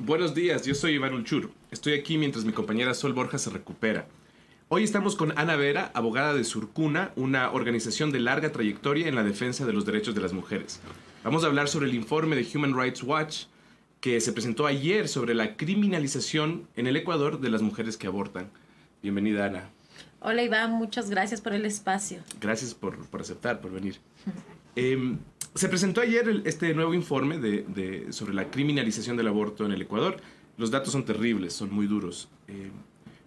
Buenos días, yo soy Iván Ulchur. Estoy aquí mientras mi compañera Sol Borja se recupera. Hoy estamos con Ana Vera, abogada de Surcuna, una organización de larga trayectoria en la defensa de los derechos de las mujeres. Vamos a hablar sobre el informe de Human Rights Watch que se presentó ayer sobre la criminalización en el Ecuador de las mujeres que abortan. Bienvenida, Ana. Hola, Iván, muchas gracias por el espacio. Gracias por, aceptar, por venir. se presentó ayer este nuevo informe sobre la criminalización del aborto en el Ecuador. Los datos son terribles, son muy duros. Em,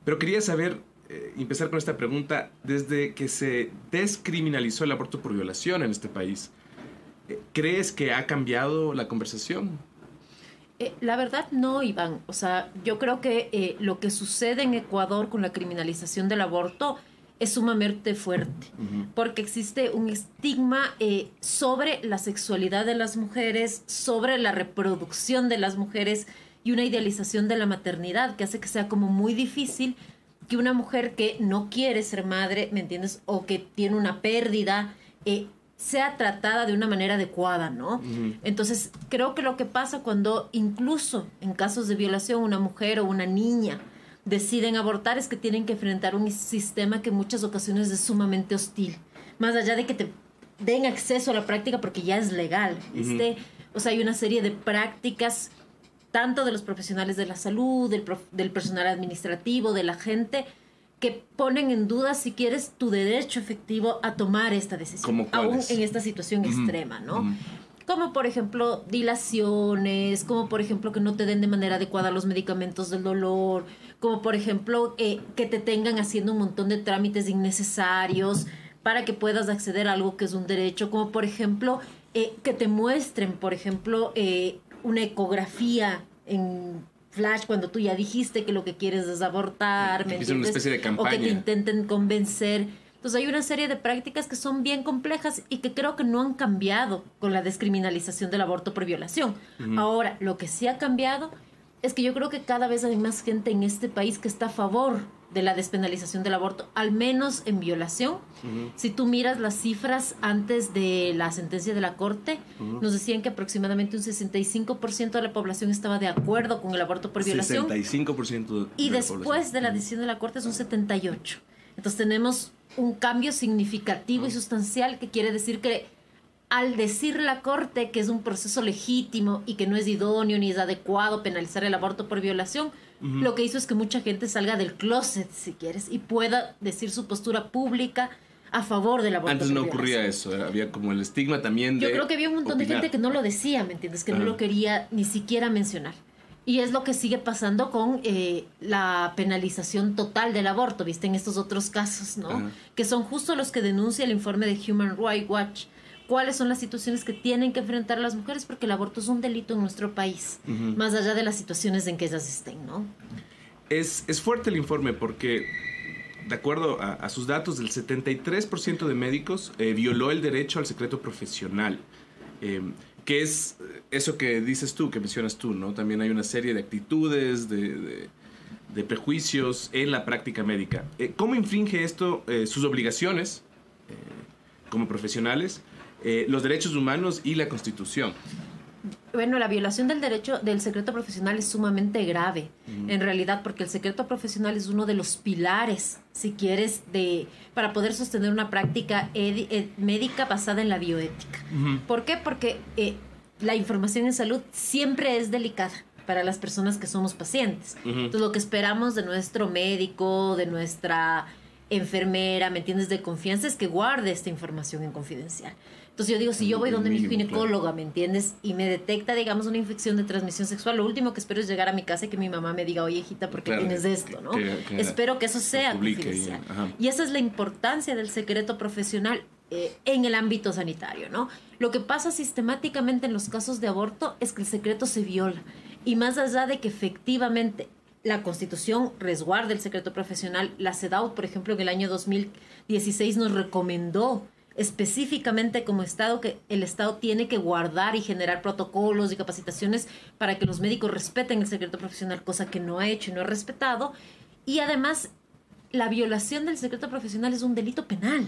pero quería saber, eh, empezar con esta pregunta, desde que se descriminalizó el aborto por violación en este país, eh, ¿crees que ha cambiado la conversación? Eh, la verdad no, Iván. O sea, yo creo que eh, lo que sucede en Ecuador con la criminalización del aborto es sumamente fuerte, porque existe un estigma eh, sobre la sexualidad de las mujeres, sobre la reproducción de las mujeres y una idealización de la maternidad que hace que sea como muy difícil que una mujer que no quiere ser madre, ¿me entiendes? O que tiene una pérdida, sea tratada de una manera adecuada, ¿no? Entonces, creo que lo que pasa cuando incluso en casos de violación una mujer o una niña deciden abortar es que tienen que enfrentar un sistema que en muchas ocasiones es sumamente hostil. Más allá de que te den acceso a la práctica porque ya es legal. este, o sea, hay una serie de prácticas tanto de los profesionales de la salud, del, del personal administrativo, de la gente, que ponen en duda si quieres tu derecho efectivo a tomar esta decisión, aún en esta situación extrema, ¿no? Como por ejemplo dilaciones, como por ejemplo que no te den de manera adecuada los medicamentos del dolor, como por ejemplo eh, que te tengan haciendo un montón de trámites innecesarios para que puedas acceder a algo que es un derecho, como por ejemplo eh, que te muestren, por ejemplo, eh, una ecografía en flash cuando tú ya dijiste que lo que quieres es abortar, ¿me Una especie de campaña. O que te intenten convencer. Entonces hay una serie de prácticas que son bien complejas y que creo que no han cambiado con la descriminalización del aborto por violación. Ahora, lo que sí ha cambiado es que yo creo que cada vez hay más gente en este país que está a favor de la despenalización del aborto, al menos en violación. Si tú miras las cifras antes de la sentencia de la Corte, nos decían que aproximadamente un 65% de la población estaba de acuerdo con el aborto por violación. 65% Y después de la decisión de la Corte es un 78%. Entonces tenemos un cambio significativo y sustancial que quiere decir que al decir la Corte que es un proceso legítimo y que no es idóneo ni es adecuado penalizar el aborto por violación, lo que hizo es que mucha gente salga del closet, si quieres, y pueda decir su postura pública a favor del aborto. Antes no ocurría eso, había como el estigma también de. Yo creo que había un montón de gente que no lo decía, ¿me entiendes? Que no lo quería ni siquiera mencionar. Y es lo que sigue pasando con eh, la penalización total del aborto, viste, en estos otros casos, ¿no? Que son justo los que denuncia el informe de Human Rights Watch cuáles son las situaciones que tienen que enfrentar las mujeres, porque el aborto es un delito en nuestro país, más allá de las situaciones en que ellas estén, ¿no? Es, es fuerte el informe porque, de acuerdo a, sus datos, el 73% de médicos eh, violó el derecho al secreto profesional. Em, que es eso que dices tú, que mencionas tú, ¿no? También hay una serie de actitudes, de, de, prejuicios en la práctica médica. Eh, ¿Cómo infringe esto eh, sus obligaciones como profesionales eh, los derechos humanos y la Constitución. Bueno, la violación del derecho del secreto profesional es sumamente grave, en realidad, porque el secreto profesional es uno de los pilares, si quieres, de para poder sostener una práctica médica basada en la bioética. ¿Por qué? Porque eh, la información en salud siempre es delicada para las personas que somos pacientes. Entonces, lo que esperamos de nuestro médico, de nuestra enfermera, ¿me entiendes?, de confianza es que guarde esta información en confidencial. Entonces yo digo, si yo voy donde mi ginecóloga, ¿me entiendes? Y me detecta, digamos, una infección de transmisión sexual, lo último que espero es llegar a mi casa y que mi mamá me diga, oye, hijita, ¿por qué tienes esto? ¿no? espero que eso sea confidencial. Y, esa es la importancia del secreto profesional eh, en el ámbito sanitario, ¿no? Lo que pasa sistemáticamente en los casos de aborto es que el secreto se viola. Y más allá de que efectivamente la Constitución resguarde el secreto profesional, la CEDAW, por ejemplo, en el año 2016 nos recomendó específicamente como Estado que el Estado tiene que guardar y generar protocolos y capacitaciones para que los médicos respeten el secreto profesional, cosa que no ha hecho y no ha respetado. Y además, la violación del secreto profesional es un delito penal.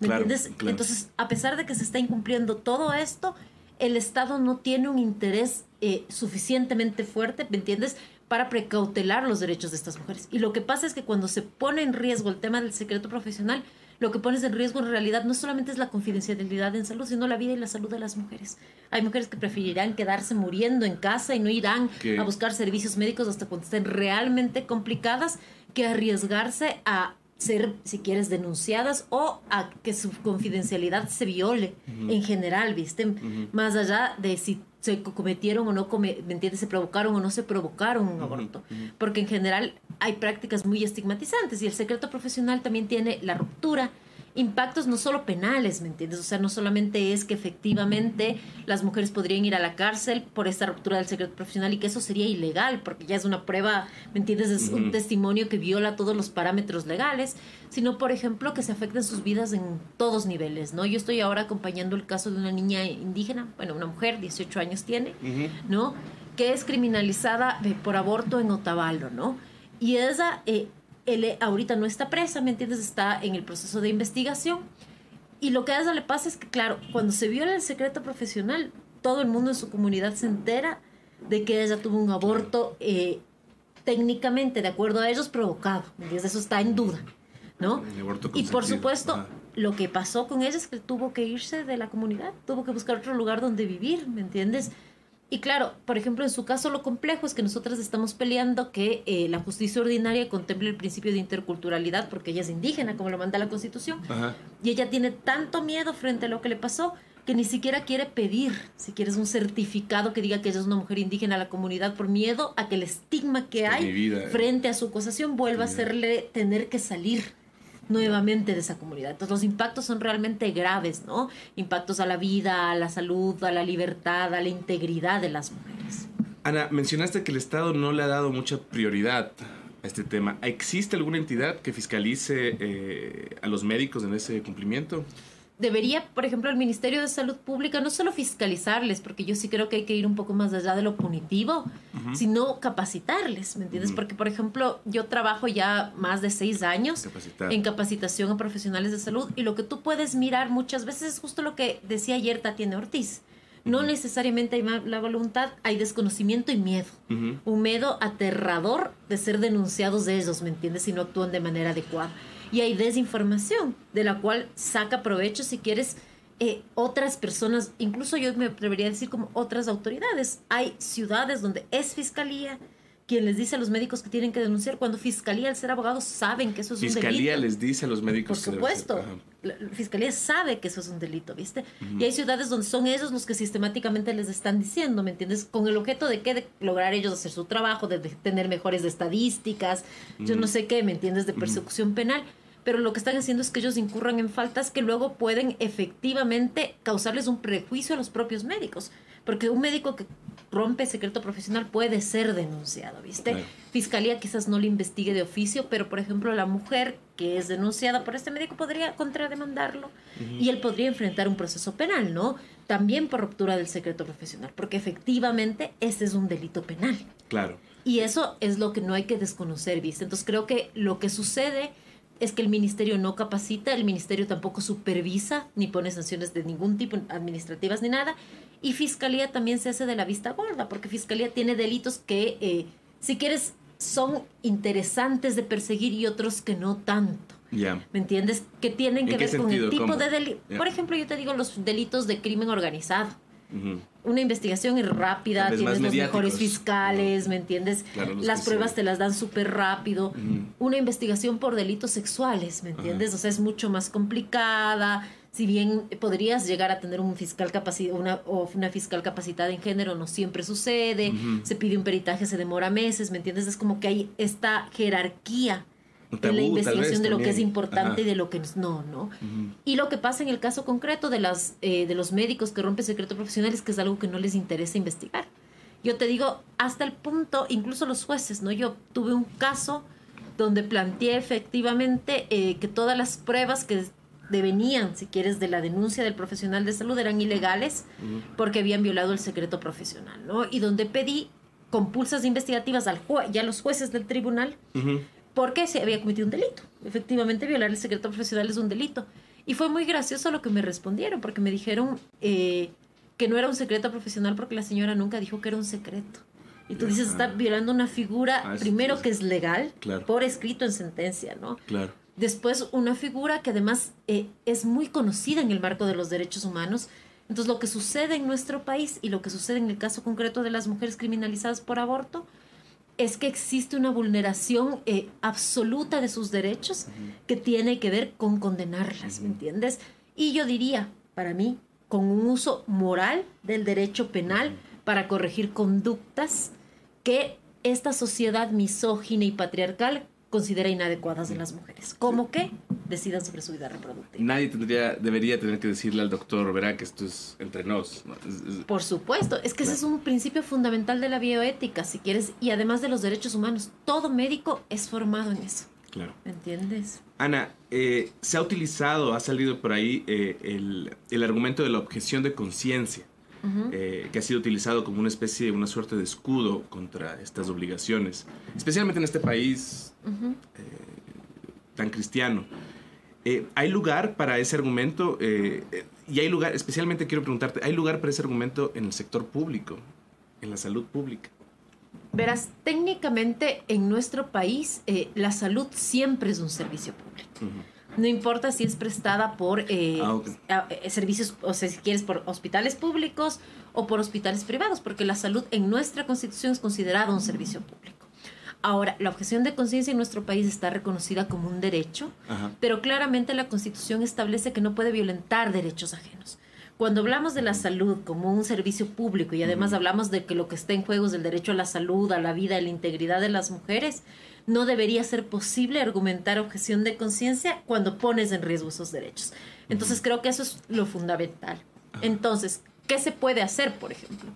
¿Me entiendes? Entonces, a pesar de que se está incumpliendo todo esto, el Estado no tiene un interés eh, suficientemente fuerte, ¿me entiendes? Para precautelar los derechos de estas mujeres. Y lo que pasa es que cuando se pone en riesgo el tema del secreto profesional, lo que pones en riesgo en realidad no solamente es la confidencialidad en salud, sino la vida y la salud de las mujeres. Hay mujeres que preferirán quedarse muriendo en casa y no irán a buscar servicios médicos hasta cuando estén realmente complicadas que arriesgarse a ser, si quieres, denunciadas o a que su confidencialidad se viole en general, ¿viste? Más allá de si se cometieron o no, ¿me entiendes? Se provocaron o no se provocaron un aborto. Porque en general hay prácticas muy estigmatizantes y el secreto profesional también tiene la ruptura impactos no solo penales, ¿me entiendes? O sea, no solamente es que efectivamente las mujeres podrían ir a la cárcel por esta ruptura del secreto profesional y que eso sería ilegal, porque ya es una prueba, ¿me entiendes? Es un testimonio que viola todos los parámetros legales, sino, por ejemplo, que se afecten sus vidas en todos niveles, ¿no? Yo estoy ahora acompañando el caso de una niña indígena, bueno, una mujer, 18 años tiene, ¿no? Que es criminalizada por aborto en Otavalo, ¿no? Y esa... Eh, él ahorita no está presa, ¿me entiendes? Está en el proceso de investigación. Y lo que a ella le pasa es que, claro, cuando se viola el secreto profesional, todo el mundo en su comunidad se entera de que ella tuvo un aborto eh, técnicamente, de acuerdo a ellos, provocado. ¿me entiendes? Eso está en duda, ¿no? Y por supuesto, lo que pasó con ella es que tuvo que irse de la comunidad, tuvo que buscar otro lugar donde vivir, ¿me entiendes? Y claro, por ejemplo, en su caso lo complejo es que nosotras estamos peleando que eh, la justicia ordinaria contemple el principio de interculturalidad porque ella es indígena, como lo manda la Constitución. Y ella tiene tanto miedo frente a lo que le pasó que ni siquiera quiere pedir, si quieres, un certificado que diga que ella es una mujer indígena a la comunidad por miedo a que el estigma que hay frente a su acusación vuelva a hacerle tener que salir nuevamente de esa comunidad. Entonces los impactos son realmente graves, ¿no? Impactos a la vida, a la salud, a la libertad, a la integridad de las mujeres. Ana, mencionaste que el Estado no le ha dado mucha prioridad a este tema. ¿Existe alguna entidad que fiscalice eh, a los médicos en ese cumplimiento? Debería, por ejemplo, el Ministerio de Salud Pública no solo fiscalizarles, porque yo sí creo que hay que ir un poco más allá de lo punitivo, sino capacitarles, ¿me entiendes? Porque, por ejemplo, yo trabajo ya más de seis años en capacitación a profesionales de salud y lo que tú puedes mirar muchas veces es justo lo que decía ayer Tatiana Ortiz. No necesariamente hay la voluntad, hay desconocimiento y miedo. Un miedo aterrador de ser denunciados de ellos, ¿me entiendes? Si no actúan de manera adecuada y hay desinformación de la cual saca provecho si quieres eh, otras personas, incluso yo me atrevería a decir como otras autoridades. Hay ciudades donde es fiscalía quien les dice a los médicos que tienen que denunciar cuando fiscalía al ser abogados saben que eso es un delito. Fiscalía les dice a los médicos. Por supuesto, la fiscalía sabe que eso es un delito, ¿viste? Y hay ciudades donde son ellos los que sistemáticamente les están diciendo, ¿me entiendes? Con el objeto de que de lograr ellos hacer su trabajo, de, tener mejores estadísticas, yo no sé qué, ¿me entiendes? De persecución penal pero lo que están haciendo es que ellos incurran en faltas que luego pueden efectivamente causarles un prejuicio a los propios médicos. Porque un médico que rompe secreto profesional puede ser denunciado, ¿viste? Fiscalía quizás no le investigue de oficio, pero por ejemplo la mujer que es denunciada por este médico podría contrademandarlo y él podría enfrentar un proceso penal, ¿no? También por ruptura del secreto profesional, porque efectivamente ese es un delito penal. Claro. Y eso es lo que no hay que desconocer, ¿viste? Entonces creo que lo que sucede es que el ministerio no capacita, el ministerio tampoco supervisa ni pone sanciones de ningún tipo administrativas ni nada. Y fiscalía también se hace de la vista gorda, porque fiscalía tiene delitos que, eh, si quieres, son interesantes de perseguir y otros que no tanto. ¿Me entiendes? Que tienen que ver con el tipo de delito. Por ejemplo, yo te digo los delitos de crimen organizado una investigación rápida, tienes los mejores fiscales, ¿me entiendes? las pruebas te las dan súper rápido. Una investigación por delitos sexuales, ¿me entiendes? O sea, es mucho más complicada. Si bien podrías llegar a tener un fiscal una, o una fiscal capacitada en género, no siempre sucede. Se pide un peritaje, se demora meses, ¿me entiendes? Es como que hay esta jerarquía en la investigación de lo que es importante y de lo que no, ¿no? Y lo que pasa en el caso concreto de, las, eh, de los médicos que rompen secreto profesional es que es algo que no les interesa investigar. Yo te digo, hasta el punto, incluso los jueces, ¿no? Yo tuve un caso donde planteé efectivamente eh, que todas las pruebas que devenían, si quieres, de la denuncia del profesional de salud eran ilegales porque habían violado el secreto profesional, ¿no? Y donde pedí compulsas investigativas al juez y a los jueces del tribunal porque se había cometido un delito. Efectivamente, violar el secreto profesional es un delito. Y fue muy gracioso lo que me respondieron, porque me dijeron eh, que no era un secreto profesional porque la señora nunca dijo que era un secreto. Y tú dices, está violando una figura, Ah, primero es- que es legal, Claro. por escrito en sentencia, ¿no? Claro. Después, una figura que además eh, es muy conocida en el marco de los derechos humanos. Entonces, lo que sucede en nuestro país y lo que sucede en el caso concreto de las mujeres criminalizadas por aborto es que existe una vulneración eh, absoluta de sus derechos que tiene que ver con condenarlas, ¿me entiendes? Y yo diría, para mí, con un uso moral del derecho penal para corregir conductas que esta sociedad misógina y patriarcal considera inadecuadas de las mujeres. Como que decidan sobre su vida reproductiva. Nadie tendría, debería tener que decirle al doctor, verá que esto es entre nos. ¿no? Es- es- Por supuesto, es que ese es un principio fundamental de la bioética, si quieres, y además de los derechos humanos. Todo médico es formado en eso, claro. ¿me entiendes? Ana, eh, se ha utilizado, ha salido por ahí eh, el, el argumento de la objeción de conciencia, Ujú. eh, que ha sido utilizado como una especie, una suerte de escudo contra estas obligaciones, especialmente en este país Ujú. tan cristiano. Eh, ¿Hay lugar para ese argumento? Eh, eh, y hay lugar, especialmente quiero preguntarte, ¿hay lugar para ese argumento en el sector público, en la salud pública? Verás, técnicamente en nuestro país eh, la salud siempre es un servicio público. Ujú. No importa si es prestada por eh, Ah, eh, servicios, o sea, si quieres por hospitales públicos o por hospitales privados, porque la salud en nuestra constitución es considerada un servicio público. Ahora, la objeción de conciencia en nuestro país está reconocida como un derecho, Ajá. pero claramente la constitución establece que no puede violentar derechos ajenos. Cuando hablamos de la salud como un servicio público y además hablamos de que lo que está en juego es el derecho a la salud, a la vida, a la integridad de las mujeres, no debería ser posible argumentar objeción de conciencia cuando pones en riesgo esos derechos. Entonces creo que eso es lo fundamental. Entonces, ¿qué se puede hacer, por ejemplo?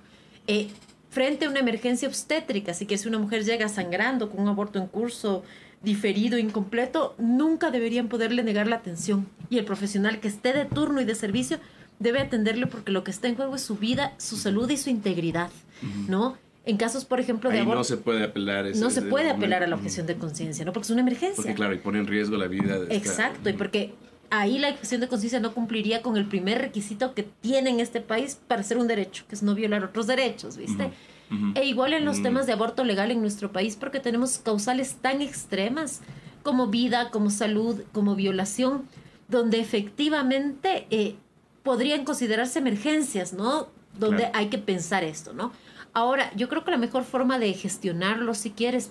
Eh, frente a una emergencia obstétrica, si que si una mujer llega sangrando con un aborto en curso, diferido, incompleto, nunca deberían poderle negar la atención. Y el profesional que esté de turno y de servicio debe atenderle porque lo que está en juego es su vida, su salud y su integridad, ¿no? En casos, por ejemplo, de Ahí aborto, no se puede apelar. ese- no se ese puede argumento. apelar a la objeción de conciencia, ¿no? Porque es una emergencia. Porque claro, y pone en riesgo la vida de esta- Exacto, y porque ahí la objeción de conciencia no cumpliría con el primer requisito que tiene en este país para ser un derecho, que es no violar otros derechos, ¿viste? E igual en los Mm. temas de aborto legal en nuestro país, porque tenemos causales tan extremas como vida, como salud, como violación, donde efectivamente eh, podrían considerarse emergencias, ¿no? Donde Claro. hay que pensar esto, ¿no? Ahora, yo creo que la mejor forma de gestionarlo, si quieres,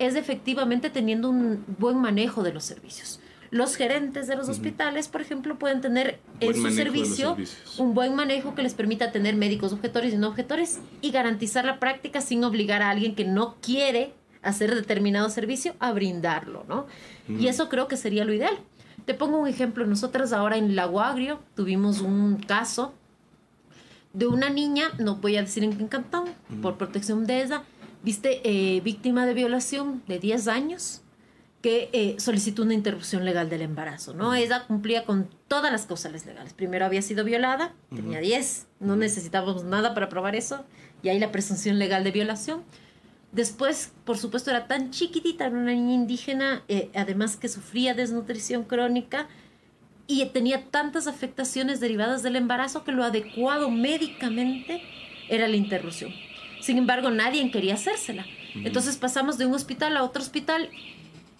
es efectivamente teniendo un buen manejo de los servicios. Los gerentes de los hospitales, por ejemplo, pueden tener en su servicio un buen manejo que les permita tener médicos objetores y no objetores y garantizar la práctica sin obligar a alguien que no quiere hacer determinado servicio a brindarlo, ¿no? Y eso creo que sería lo ideal. Te pongo un ejemplo. Nosotras ahora en Lago Agrio tuvimos un caso de una niña, no voy a decir en qué cantón, por protección de ella, viste, eh, víctima de violación de 10 años, que eh, solicitó una interrupción legal del embarazo, ¿no? Ella cumplía con todas las causales legales. Primero había sido violada, tenía 10, no necesitábamos nada para probar eso, y ahí la presunción legal de violación. Después, por supuesto, era tan chiquitita, era una niña indígena, eh, además que sufría desnutrición crónica y tenía tantas afectaciones derivadas del embarazo que lo adecuado médicamente era la interrupción. Sin embargo, nadie quería hacérsela. Entonces pasamos de un hospital a otro hospital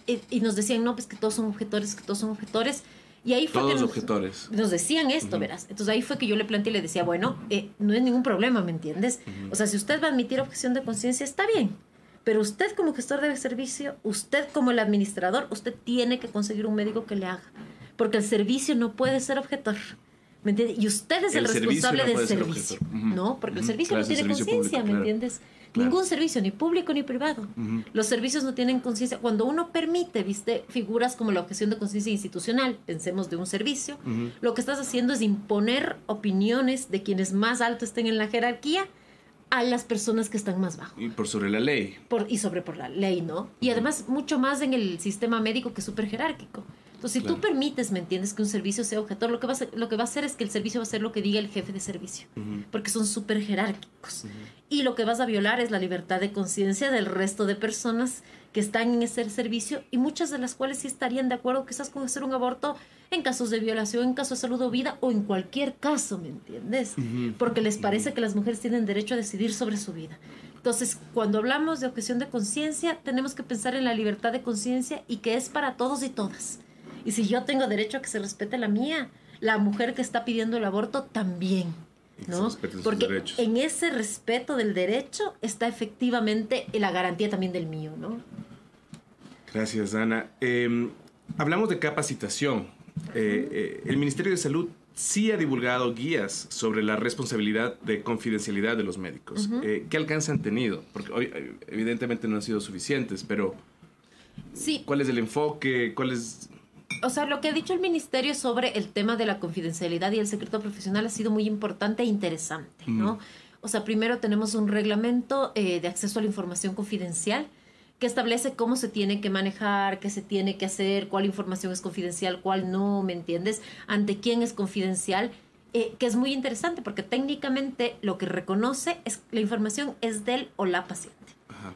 y, y nos decían, no, pues que todos son objetores, que todos son objetores. Y ahí fue que Todos nos- objetores. nos decían esto, verás. Entonces ahí fue que yo le planteé y le decía, bueno, eh, no es ningún problema, ¿me entiendes? O sea, si usted va a admitir objeción de conciencia, está bien. Pero usted como gestor de servicio, usted como el administrador, usted tiene que conseguir un médico que le haga. Porque el servicio no puede ser objetor. ¿Me entiende? Y usted es el, El responsable no del servicio. objetor. Ujú. ¿No? Porque el Ujú. servicio Claro, no el tiene conciencia, ¿me claro. entiendes? Claro. Ningún servicio, ni público ni privado. Ujú. Los servicios no tienen conciencia. Cuando uno permite, viste, figuras como la objeción de conciencia institucional, pensemos de un servicio, lo que estás haciendo es imponer opiniones de quienes más alto estén en la jerarquía a las personas que están más bajo. Y por sobre la ley. Por, y sobre por la ley, ¿no? Y además mucho más en el sistema médico que es súper jerárquico. Entonces, si tú permites, ¿me entiendes?, que un servicio sea objetor, lo que, va a ser, lo que va a hacer es que el servicio va a ser lo que diga el jefe de servicio, porque son súper jerárquicos. Y lo que vas a violar es la libertad de conciencia del resto de personas que están en ese servicio y muchas de las cuales sí estarían de acuerdo quizás con hacer un aborto en casos de violación, en casos de salud o vida o en cualquier caso, ¿me entiendes? Porque les parece que las mujeres tienen derecho a decidir sobre su vida. Entonces, cuando hablamos de objeción de conciencia, tenemos que pensar en la libertad de conciencia y que es para todos y todas. Y si yo tengo derecho a que se respete la mía, la mujer que está pidiendo el aborto también. ¿no? Porque en ese respeto del derecho está efectivamente la garantía también del mío, ¿no? Gracias, Ana. Em, hablamos de capacitación. Eh, eh, el Ministerio de Salud sí ha divulgado guías sobre la responsabilidad de confidencialidad de los médicos. Eh, ¿Qué alcance han tenido? Porque hoy, evidentemente no han sido suficientes, pero sí. ¿cuál es el enfoque? ¿Cuál es o sea, lo que ha dicho el ministerio sobre el tema de la confidencialidad y el secreto profesional ha sido muy importante e interesante, ¿no? O sea, primero tenemos un reglamento eh, de acceso a la información confidencial que establece cómo se tiene que manejar, qué se tiene que hacer, cuál información es confidencial, cuál no, ¿me entiendes? Ante quién es confidencial, eh, que es muy interesante porque técnicamente lo que reconoce es la información es del o la paciente.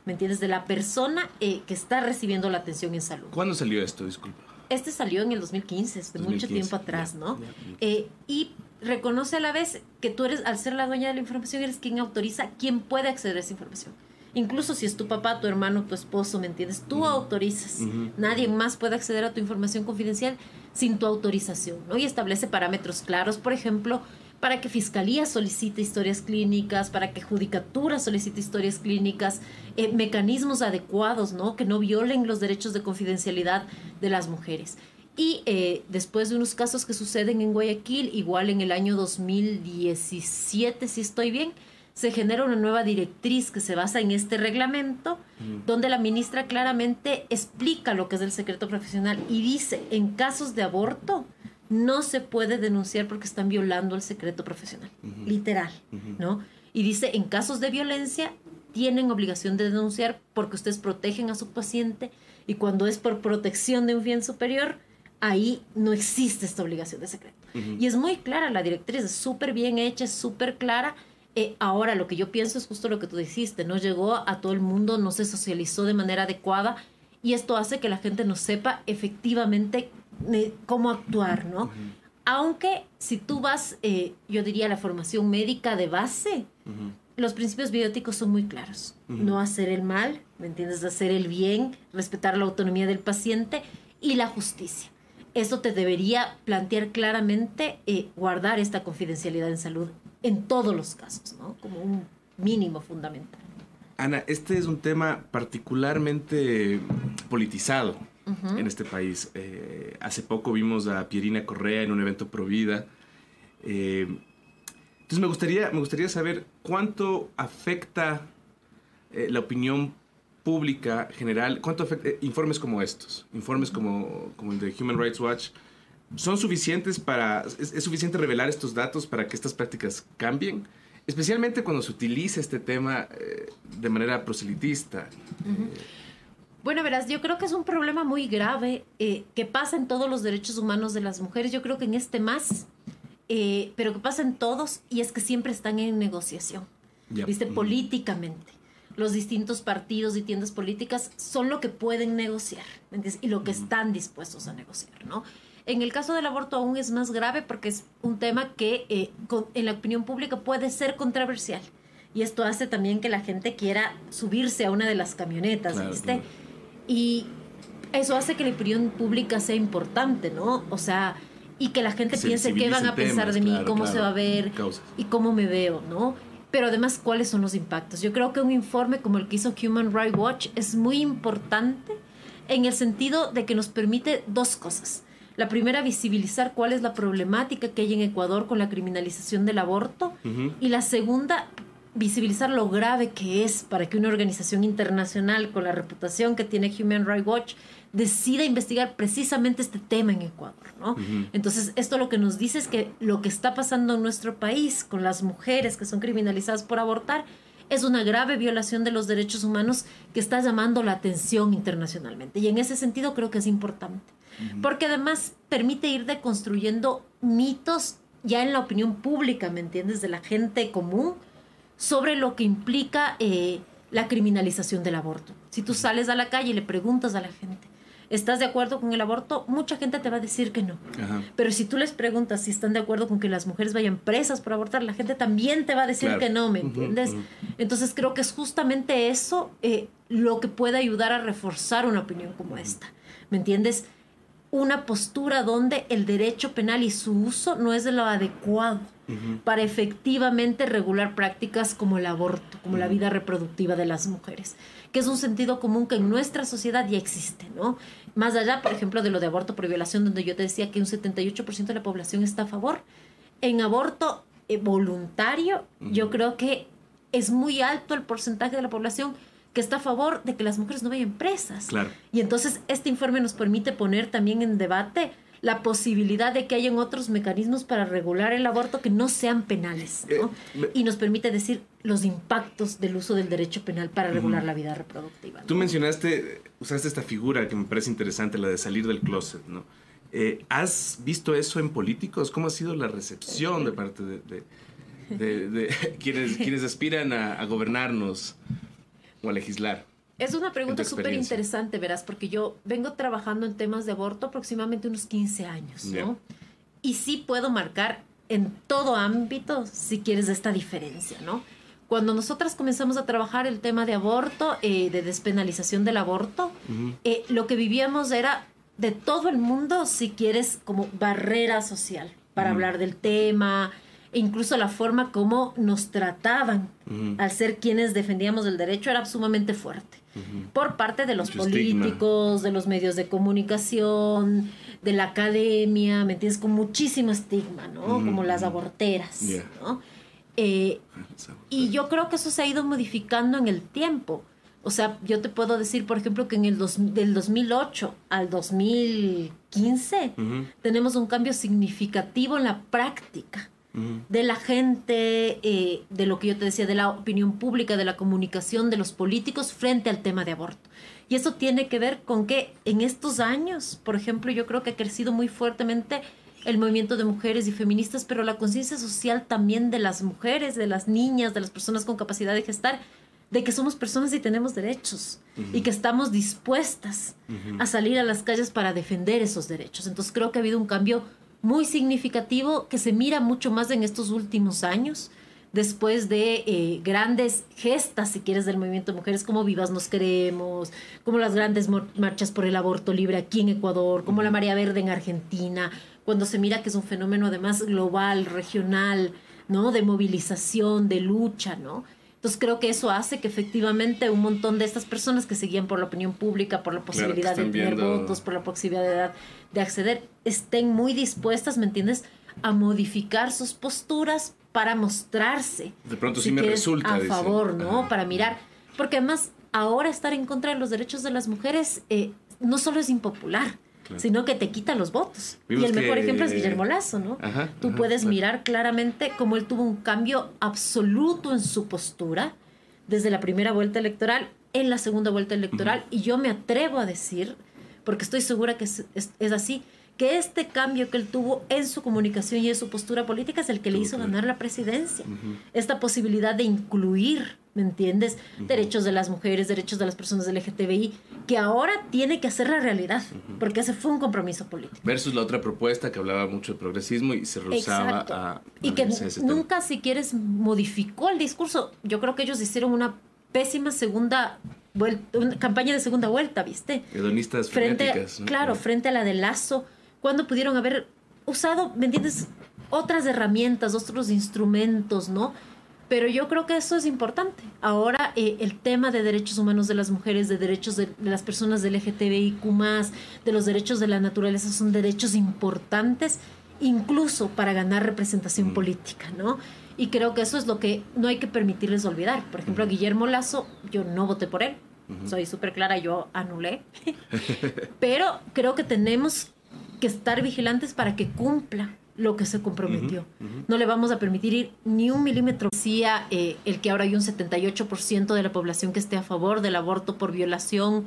¿Me entiendes? De la persona eh, que está recibiendo la atención en salud. ¿Cuándo salió esto? Disculpa. Este salió en el 2015, de mucho tiempo atrás, ¿no? Eh, y reconoce a la vez que tú eres, al ser la dueña de la información, eres quien autoriza, quien puede acceder a esa información. Incluso si es tu papá, tu hermano, tu esposo, ¿me entiendes? Tú autorizas. Nadie más puede acceder a tu información confidencial sin tu autorización, ¿no? Y establece parámetros claros, por ejemplo, para que Fiscalía solicite historias clínicas, para que Judicatura solicite historias clínicas, eh, mecanismos adecuados, ¿no? Que no violen los derechos de confidencialidad de las mujeres. Y eh, después de unos casos que suceden en Guayaquil, igual en el año 2017, si estoy bien, se genera una nueva directriz que se basa en este reglamento, donde la ministra claramente explica lo que es el secreto profesional y dice, en casos de aborto, no se puede denunciar porque están violando el secreto profesional, literal, ¿no? Y dice, en casos de violencia tienen obligación de denunciar porque ustedes protegen a su paciente y cuando es por protección de un bien superior, ahí no existe esta obligación de secreto. Y es muy clara la directriz, es súper bien hecha, es súper clara. Eh, ahora, lo que yo pienso es justo lo que tú dijiste, no llegó a todo el mundo, no se socializó de manera adecuada y esto hace que la gente no sepa efectivamente cómo actuar, ¿no? Aunque si tú vas, eh, yo diría, a la formación médica de base, los principios bióticos son muy claros. No hacer el mal, ¿me entiendes? Hacer el bien, respetar la autonomía del paciente y la justicia. Eso te debería plantear claramente eh, guardar esta confidencialidad en salud en todos los casos, ¿no? Como un mínimo fundamental. Ana, este es un tema particularmente politizado en este país. Eh, hace poco vimos a Pierina Correa en un evento pro vida. Eh, entonces me gustaría, me gustaría saber cuánto afecta eh, la opinión pública general, cuánto afecta informes como estos, informes como, como el de Human Rights Watch. ¿Son suficientes para, es, suficiente revelar estos datos para que estas prácticas cambien? Especialmente cuando se utiliza este tema de manera proselitista. Bueno, verás, yo creo que es un problema muy grave eh, que pasa en todos los derechos humanos de las mujeres. Yo creo que en este más, eh, pero que pasa en todos y es que siempre están en negociación, ¿viste? Políticamente. Los distintos partidos y tiendas políticas son lo que pueden negociar y lo que están dispuestos a negociar, ¿no? En el caso del aborto aún es más grave porque es un tema que eh, en la opinión pública puede ser controversial. Y esto hace también que la gente quiera subirse a una de las camionetas, ¿viste? Y eso hace que la opinión pública sea importante, ¿no? O sea, y que la gente piense qué van a pensar de mí, cómo se va a ver y cómo me veo, ¿no? Pero además, ¿cuáles son los impactos? Yo creo que un informe como el que hizo Human Rights Watch es muy importante en el sentido de que nos permite dos cosas. La primera, visibilizar cuál es la problemática que hay en Ecuador con la criminalización del aborto. Y la segunda, visibilizar lo grave que es para que una organización internacional con la reputación que tiene Human Rights Watch decida investigar precisamente este tema en Ecuador, ¿no? Entonces, esto lo que nos dice es que lo que está pasando en nuestro país con las mujeres que son criminalizadas por abortar es una grave violación de los derechos humanos que está llamando la atención internacionalmente. Y en ese sentido creo que es importante, porque además permite ir deconstruyendo mitos ya en la opinión pública, ¿me entiendes?, de la gente común sobre lo que implica eh, la criminalización del aborto. Si tú sales a la calle y le preguntas a la gente, ¿estás de acuerdo con el aborto? Mucha gente te va a decir que no. Pero si tú les preguntas si están de acuerdo con que las mujeres vayan presas por abortar, la gente también te va a decir que no, ¿me entiendes? Entonces creo que es justamente eso eh, lo que puede ayudar a reforzar una opinión como esta. ¿Me entiendes? Una postura donde el derecho penal y su uso no es de lo adecuado para efectivamente regular prácticas como el aborto, como la vida reproductiva de las mujeres, que es un sentido común que en nuestra sociedad ya existe, ¿no? Más allá, por ejemplo, de lo de aborto por violación, donde yo te decía que un 78% de la población está a favor. En aborto eh, voluntario, yo creo que es muy alto el porcentaje de la población que está a favor de que las mujeres no vayan presas. Claro. Y entonces este informe nos permite poner también en debate la posibilidad de que hayan otros mecanismos para regular el aborto que no sean penales. ¿no? Eh, y nos permite decir los impactos del uso del derecho penal para regular la vida reproductiva. Tú mencionaste, usaste esta figura que me parece interesante, la de salir del closet, ¿no? Eh, ¿Has visto eso en políticos? ¿Cómo ha sido la recepción de parte de, quienes, quienes aspiran a gobernarnos o a legislar? Es una pregunta súper interesante, verás, porque yo vengo trabajando en temas de aborto aproximadamente unos 15 años, ¿no? Y sí puedo marcar en todo ámbito, si quieres, esta diferencia, ¿no? Cuando nosotras comenzamos a trabajar el tema de aborto, eh, de despenalización del aborto, eh, lo que vivíamos era de todo el mundo, si quieres, como barrera social para hablar del tema, incluso la forma como nos trataban al ser quienes defendíamos el derecho era sumamente fuerte. Por parte de los políticos, de los medios de comunicación, de la academia, ¿me entiendes? Con muchísimo estigma, ¿no? Como las aborteras, ¿no? Eh, y yo creo que eso se ha ido modificando en el tiempo. O sea, yo te puedo decir, por ejemplo, que en el del 2008 al 2015 tenemos un cambio significativo en la práctica de la gente, eh, de lo que yo te decía, de la opinión pública, de la comunicación de los políticos frente al tema de aborto. Y eso tiene que ver con que en estos años, por ejemplo, yo creo que ha crecido muy fuertemente el movimiento de mujeres y feministas, pero la conciencia social también de las mujeres, de las niñas, de las personas con capacidad de gestar, de que somos personas y tenemos derechos y que estamos dispuestas a salir a las calles para defender esos derechos. Entonces creo que ha habido un cambio muy significativo que se mira mucho más en estos últimos años, después de eh, grandes gestas, si quieres, del movimiento de mujeres, como Vivas Nos Queremos, como las grandes marchas por el aborto libre aquí en Ecuador, como la María Verde en Argentina, cuando se mira que es un fenómeno además global, regional, ¿no? De movilización, de lucha, ¿no? Entonces creo que eso hace que efectivamente un montón de estas personas que seguían por la opinión pública, por la posibilidad de tener votos, por la posibilidad de, acceder, estén muy dispuestas, ¿me entiendes?, a modificar sus posturas para mostrarse. De pronto sí me resulta. A favor, ¿no? Para mirar. Porque además, ahora estar en contra de los derechos de las mujeres eh, no solo es impopular, sino que te quita los votos. y el mejor ejemplo es Guillermo Lazo, ¿no? Tú puedes mirar claramente cómo él tuvo un cambio absoluto en su postura desde la primera vuelta electoral, en la segunda vuelta electoral, y yo me atrevo a decir, porque estoy segura que es, es así, que este cambio que él tuvo en su comunicación y en su postura política es el que le hizo ganar la presidencia. Esta posibilidad de incluir, ¿me entiendes? Derechos de las mujeres, derechos de las personas LGTBI, que ahora tiene que hacer la realidad, porque ese fue un compromiso político. Versus la otra propuesta que hablaba mucho de progresismo y se rehusaba a, Y que nunca, si quieres, modificó el discurso. Yo creo que ellos hicieron una pésima segunda vuelta, una campaña de segunda vuelta, ¿viste? Hedonistas frente, Claro, frente a la de Lazo cuando pudieron haber usado, ¿me entiendes? Otras herramientas, otros instrumentos, ¿no? Pero yo creo que eso es importante. Ahora eh, el tema de derechos humanos de las mujeres, de derechos de, las personas del LGTBIQ, de los derechos de la naturaleza, son derechos importantes, incluso para ganar representación mm. política, ¿no? Y creo que eso es lo que no hay que permitirles olvidar. Por ejemplo, a Guillermo Lazo, yo no voté por él, soy súper clara, yo anulé. Pero creo que tenemos que estar vigilantes para que cumpla lo que se comprometió. No le vamos a permitir ir ni un milímetro. Decía eh, el que ahora hay un 78% de la población que esté a favor del aborto por violación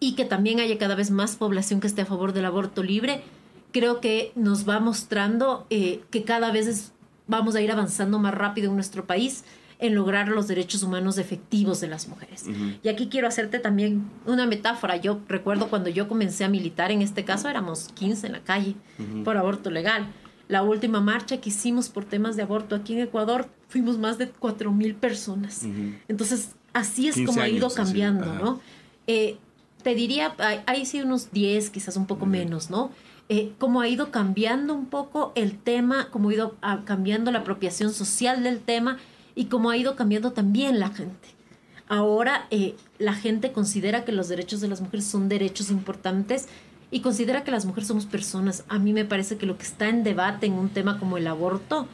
y que también haya cada vez más población que esté a favor del aborto libre, creo que nos va mostrando eh, que cada vez vamos a ir avanzando más rápido en nuestro país en lograr los derechos humanos efectivos de las mujeres. Y aquí quiero hacerte también una metáfora. Yo recuerdo cuando yo comencé a militar, en este caso éramos 15 en la calle por aborto legal. La última marcha que hicimos por temas de aborto aquí en Ecuador, fuimos más de 4 mil personas. Entonces, así es como ha ido cambiando, ¿no? Eh, te diría, hay, sí unos 10, quizás un poco menos, ¿no? Eh, cómo ha ido cambiando un poco el tema, cómo ha ido ah, cambiando la apropiación social del tema y cómo ha ido cambiando también la gente. Ahora eh, la gente considera que los derechos de las mujeres son derechos importantes y considera que las mujeres somos personas. A mí me parece que lo que está en debate en un tema como el aborto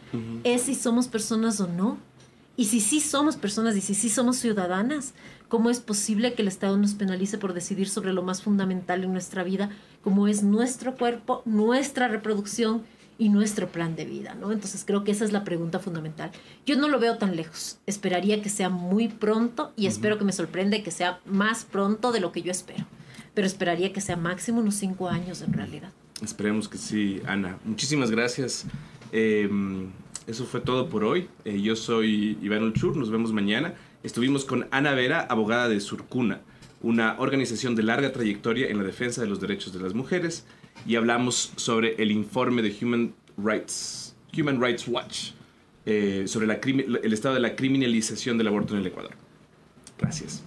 es si somos personas o no. Y si sí somos personas y si sí somos ciudadanas, ¿cómo es posible que el Estado nos penalice por decidir sobre lo más fundamental en nuestra vida, como es nuestro cuerpo, nuestra reproducción y nuestro plan de vida, ¿no? Entonces creo que esa es la pregunta fundamental. Yo no lo veo tan lejos. Esperaría que sea muy pronto y espero que me sorprenda que sea más pronto de lo que yo espero. Pero esperaría que sea máximo unos cinco años en realidad. Esperemos que sí, Ana. Muchísimas gracias. Em, eso fue todo por hoy. Eh, yo soy Iván Ulchur. Nos vemos mañana. Estuvimos con Ana Vera, abogada de Surcuna, una organización de larga trayectoria en la defensa de los derechos de las mujeres y hablamos sobre el informe de Human Rights, Human Rights Watch eh, sobre el estado de la criminalización del aborto en el Ecuador. Gracias.